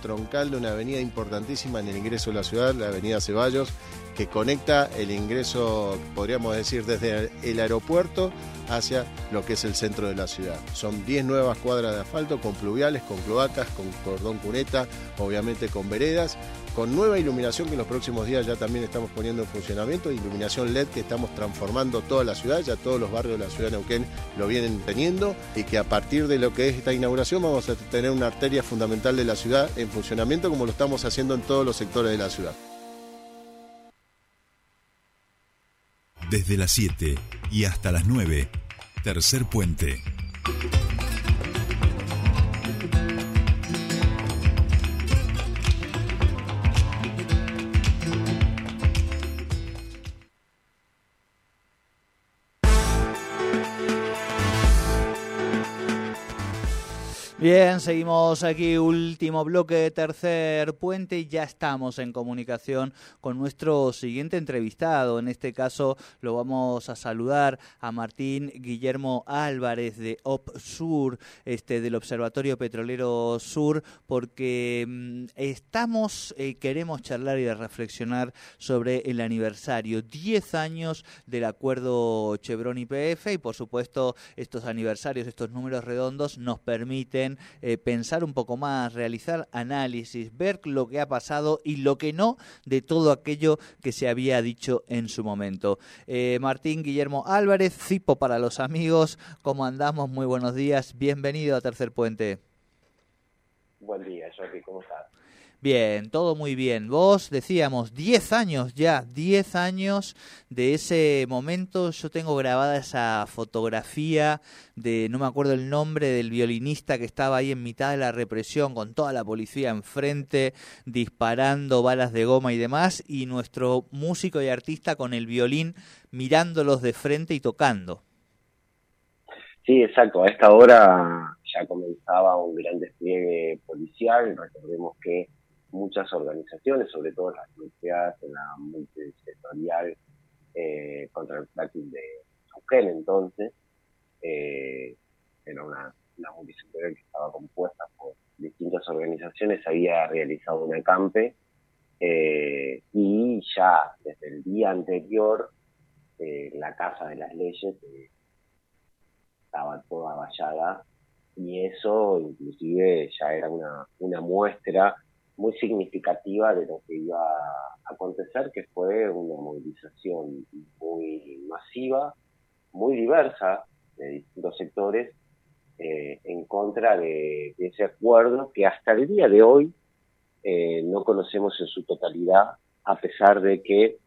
troncal de una avenida importantísima en el ingreso de la ciudad, la avenida Ceballos, que conecta el ingreso, podríamos decir, desde el aeropuerto hacia lo que es el centro de la ciudad. Son 10 nuevas cuadras de asfalto con pluviales, con cloacas, con cordón cuneta, obviamente con veredas, con nueva iluminación que en los próximos días ya también estamos poniendo en funcionamiento, iluminación LED que estamos transformando toda la ciudad, ya todos los barrios de la ciudad de Neuquén lo vienen teniendo y que a partir de lo que es esta inauguración vamos a tener una arteria fundamental de la ciudad en funcionamiento como lo estamos haciendo en todos los sectores de la ciudad. Desde las 7 y hasta las 9, tercer puente. Bien, seguimos aquí, último bloque tercer puente y ya estamos en comunicación con nuestro siguiente entrevistado. En este caso lo vamos a saludar a Martín Guillermo Álvarez de OPSUR, este, del Observatorio Petrolero Sur, porque mm, estamos, eh, queremos charlar y reflexionar sobre el aniversario, 10 años del acuerdo Chevron IPF y por supuesto estos aniversarios, estos números redondos nos permiten eh, pensar un poco más, realizar análisis, ver lo que ha pasado y lo que no de todo aquello que se había dicho en su momento. Eh, Martín Guillermo Álvarez, Cipo para los amigos, ¿cómo andamos? Muy buenos días, bienvenido a Tercer Puente. Buen día, ¿cómo estás? Bien, todo muy bien. Vos decíamos 10 años ya, 10 años de ese momento. Yo tengo grabada esa fotografía de, no me acuerdo el nombre, del violinista que estaba ahí en mitad de la represión con toda la policía enfrente, disparando balas de goma y demás, y nuestro músico y artista con el violín mirándolos de frente y tocando. Sí, exacto. A esta hora ya comenzaba un gran despliegue policial. Recordemos que muchas organizaciones, sobre todo las universidades en la multisectorial eh, contra el fracking de Neuquén entonces, eh, era una, multisectorial que estaba compuesta por distintas organizaciones, había realizado un acampe eh, y ya desde el día anterior eh, la Casa de las Leyes estaba toda vallada y eso inclusive ya era una muestra muy significativa de lo que iba a acontecer, que fue una movilización muy masiva, muy diversa de distintos sectores eh, en contra de, ese acuerdo que hasta el día de hoy eh, no conocemos en su totalidad, a pesar de que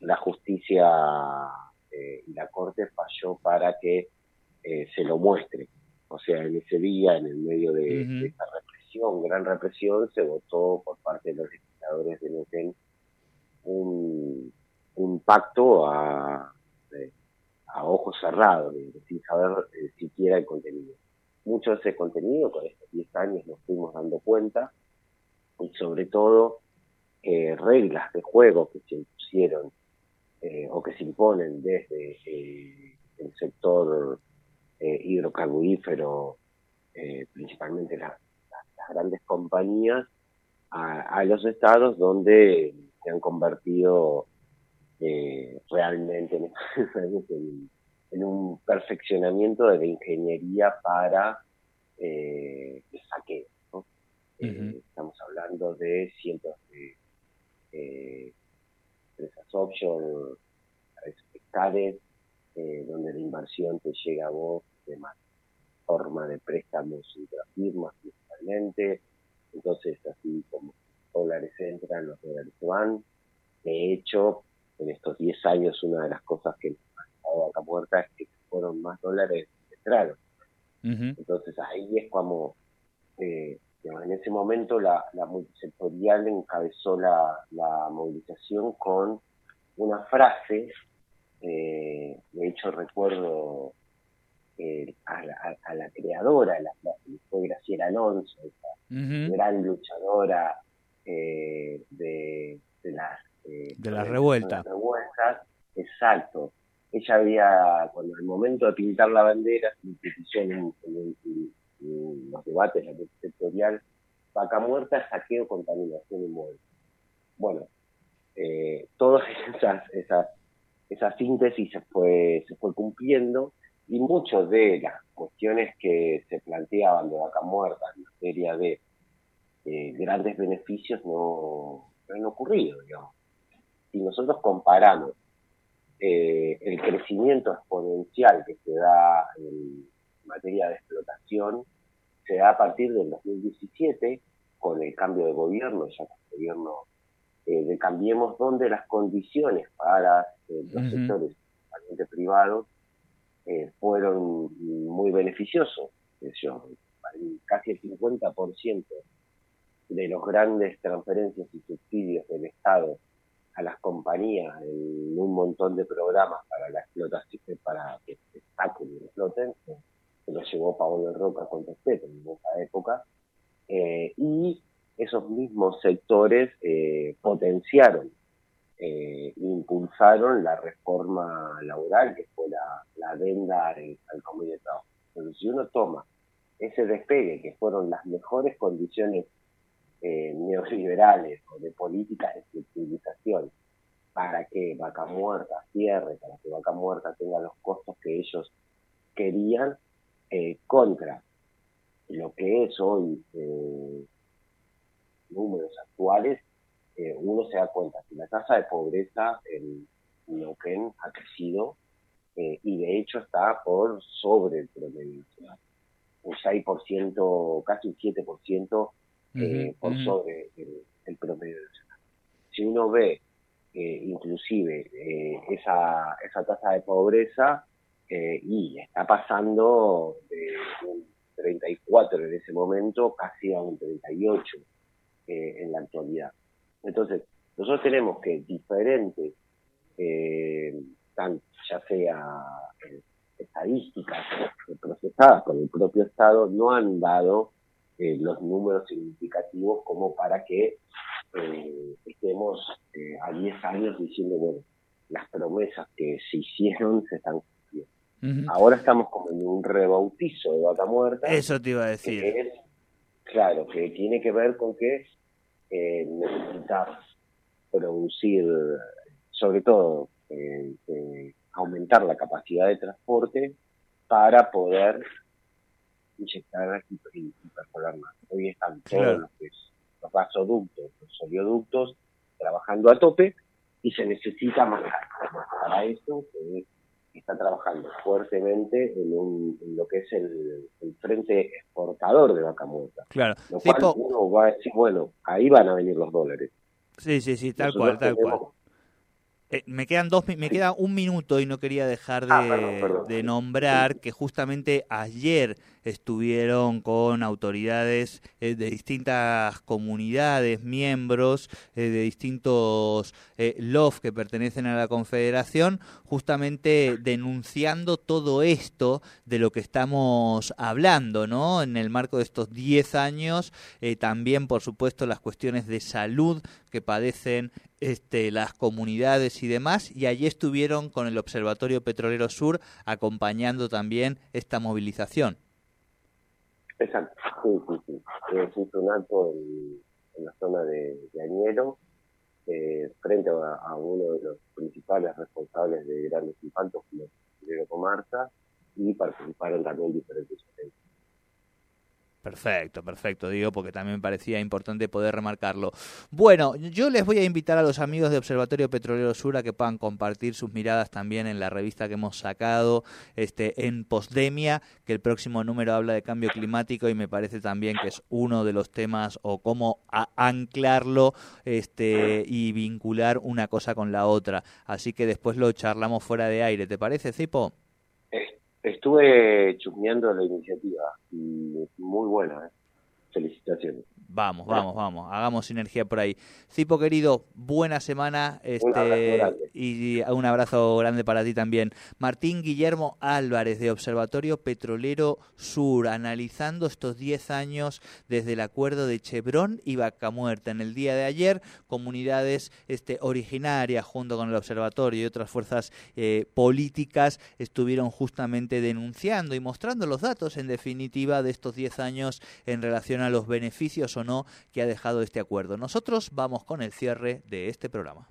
la justicia eh, y la Corte falló para que se lo muestre. O sea, en ese día, en el medio de, de esta gran represión, se votó por parte de los legisladores de Neuquén un, pacto a, eh, ojos cerrados, sin saber eh, siquiera el contenido. Mucho de ese contenido, con estos 10 años nos fuimos dando cuenta, y sobre todo eh, reglas de juego que se impusieron o que se imponen desde el sector hidrocarburífero, principalmente la, grandes compañías a, los estados donde se han convertido eh, realmente en, un perfeccionamiento de la ingeniería para eh, el saqueo. Eh, estamos hablando de cientos de eh, empresas offshore, fiscales, donde la inversión te llega a vos de más forma de préstamos firmas entonces así como dólares entran, los dólares se van. De hecho, en estos 10 años una de las cosas que nos ha dado acá puerta es que fueron más dólares que entraron. Entonces ahí es como, eh, en ese momento la, la multisectorial encabezó la, la movilización con una frase, eh, de hecho recuerdo eh, a, la, a, la, creadora, la, fue Graciela Alonso, esa gran luchadora eh, de, de, las eh, de las revueltas. Exacto. Ella había, cuando el momento de pintar la bandera, se en, en, los debates, la sectorial, vaca muerta, saqueo, contaminación y muerte. Bueno, eh, todas esas, esas, esa síntesis se fue, se fue cumpliendo y muchas de las cuestiones que se planteaban de vaca muerta en materia de eh, grandes beneficios no, han ocurrido, digamos. Si nosotros comparamos eh, el crecimiento exponencial que se da en materia de explotación, se da a partir del 2017, con el cambio de gobierno, ya que el gobierno eh, de Cambiemos, donde las condiciones para los sectores privados eh, fueron muy beneficiosos. casi el 50% de los grandes transferencias y subsidios del Estado a las compañías en un montón de programas para la explotación, para que se saquen y exploten, se lo llevó Pablo Roca con respeto en esa época, eh, y esos mismos sectores eh, potenciaron eh, impulsaron la reforma laboral, que fue la, la adenda al, al de trabajo. Pero si uno toma ese despegue, que fueron las mejores condiciones eh, neoliberales o de políticas de flexibilización, para que Vaca Muerta cierre, para que Vaca Muerta tenga los costos que ellos querían, eh, contra lo que es hoy eh, números actuales, uno se da cuenta que la tasa de pobreza en Neuquén ha crecido eh, y de hecho está por sobre el promedio nacional. Un 6%, casi un 7% eh, por sobre el, promedio nacional. Si uno ve inclusive esa, esa tasa de pobreza y está pasando de un 34 en ese momento casi a un 38 en la actualidad. Entonces, nosotros tenemos que diferentes, eh, ya sea eh, estadísticas procesadas por el propio Estado, no han dado eh, los números significativos como para que estemos a 10 años diciendo, bueno, las promesas que se hicieron se están cumpliendo. Ahora estamos como en un rebautizo de vaca muerta. Eso te iba a decir. claro, que tiene que ver con que eh, necesitar producir, sobre todo, eh, eh, aumentar la capacidad de transporte para poder inyectar y, y, perforar más. Hoy están todos los, los gasoductos, los oleoductos trabajando a tope y se necesita más Para eso se está trabajando fuertemente en, lo que es el, frente exportador de vaca muerta. Claro. Lo cual uno va a decir, bueno, ahí van a venir los dólares. Sí, sí, sí, tal cual, tal cual. Eh, me quedan dos, me queda un minuto y no quería dejar ah, de, nombrar que justamente ayer estuvieron con autoridades eh, de distintas comunidades, miembros eh, de distintos LOF que pertenecen a la Confederación, justamente denunciando todo esto de lo que estamos hablando, ¿no? En el marco de estos 10 años, también, por supuesto, las cuestiones de salud que padecen este, las comunidades y demás, y allí estuvieron con el Observatorio Petrolero Sur acompañando también esta movilización. Exacto, sí, sí, sí. Eh, un acto en, la zona de, Añero, eh, frente a, uno de los principales responsables de grandes impactos, como el Comarsa, y participaron también diferentes eventos. Perfecto, perfecto, digo, porque también me parecía importante poder remarcarlo. Bueno, yo les voy a invitar a los amigos de Observatorio Petrolero Sur a que puedan compartir sus miradas también en la revista que hemos sacado este, en Postdemia, que el próximo número habla de cambio climático y me parece también que es uno de los temas o cómo anclarlo este, y vincular una cosa con la otra. Así que después lo charlamos fuera de aire, ¿te parece, Cipo? Estuve chusmeando la iniciativa y muy buena, ¿eh? Felicitaciones. Vamos, vamos, vamos, hagamos sinergia por ahí. Cipo querido, buena semana este, y un abrazo grande para ti también. Martín Guillermo Álvarez de Observatorio Petrolero Sur, analizando estos 10 años desde el acuerdo de Chevron y Vaca Muerta. En el día de ayer, comunidades este, originarias junto con el Observatorio y otras fuerzas eh, políticas estuvieron justamente denunciando y mostrando los datos en definitiva de estos 10 años en relación a los beneficios o no que ha dejado este acuerdo. Nosotros vamos con el cierre de este programa.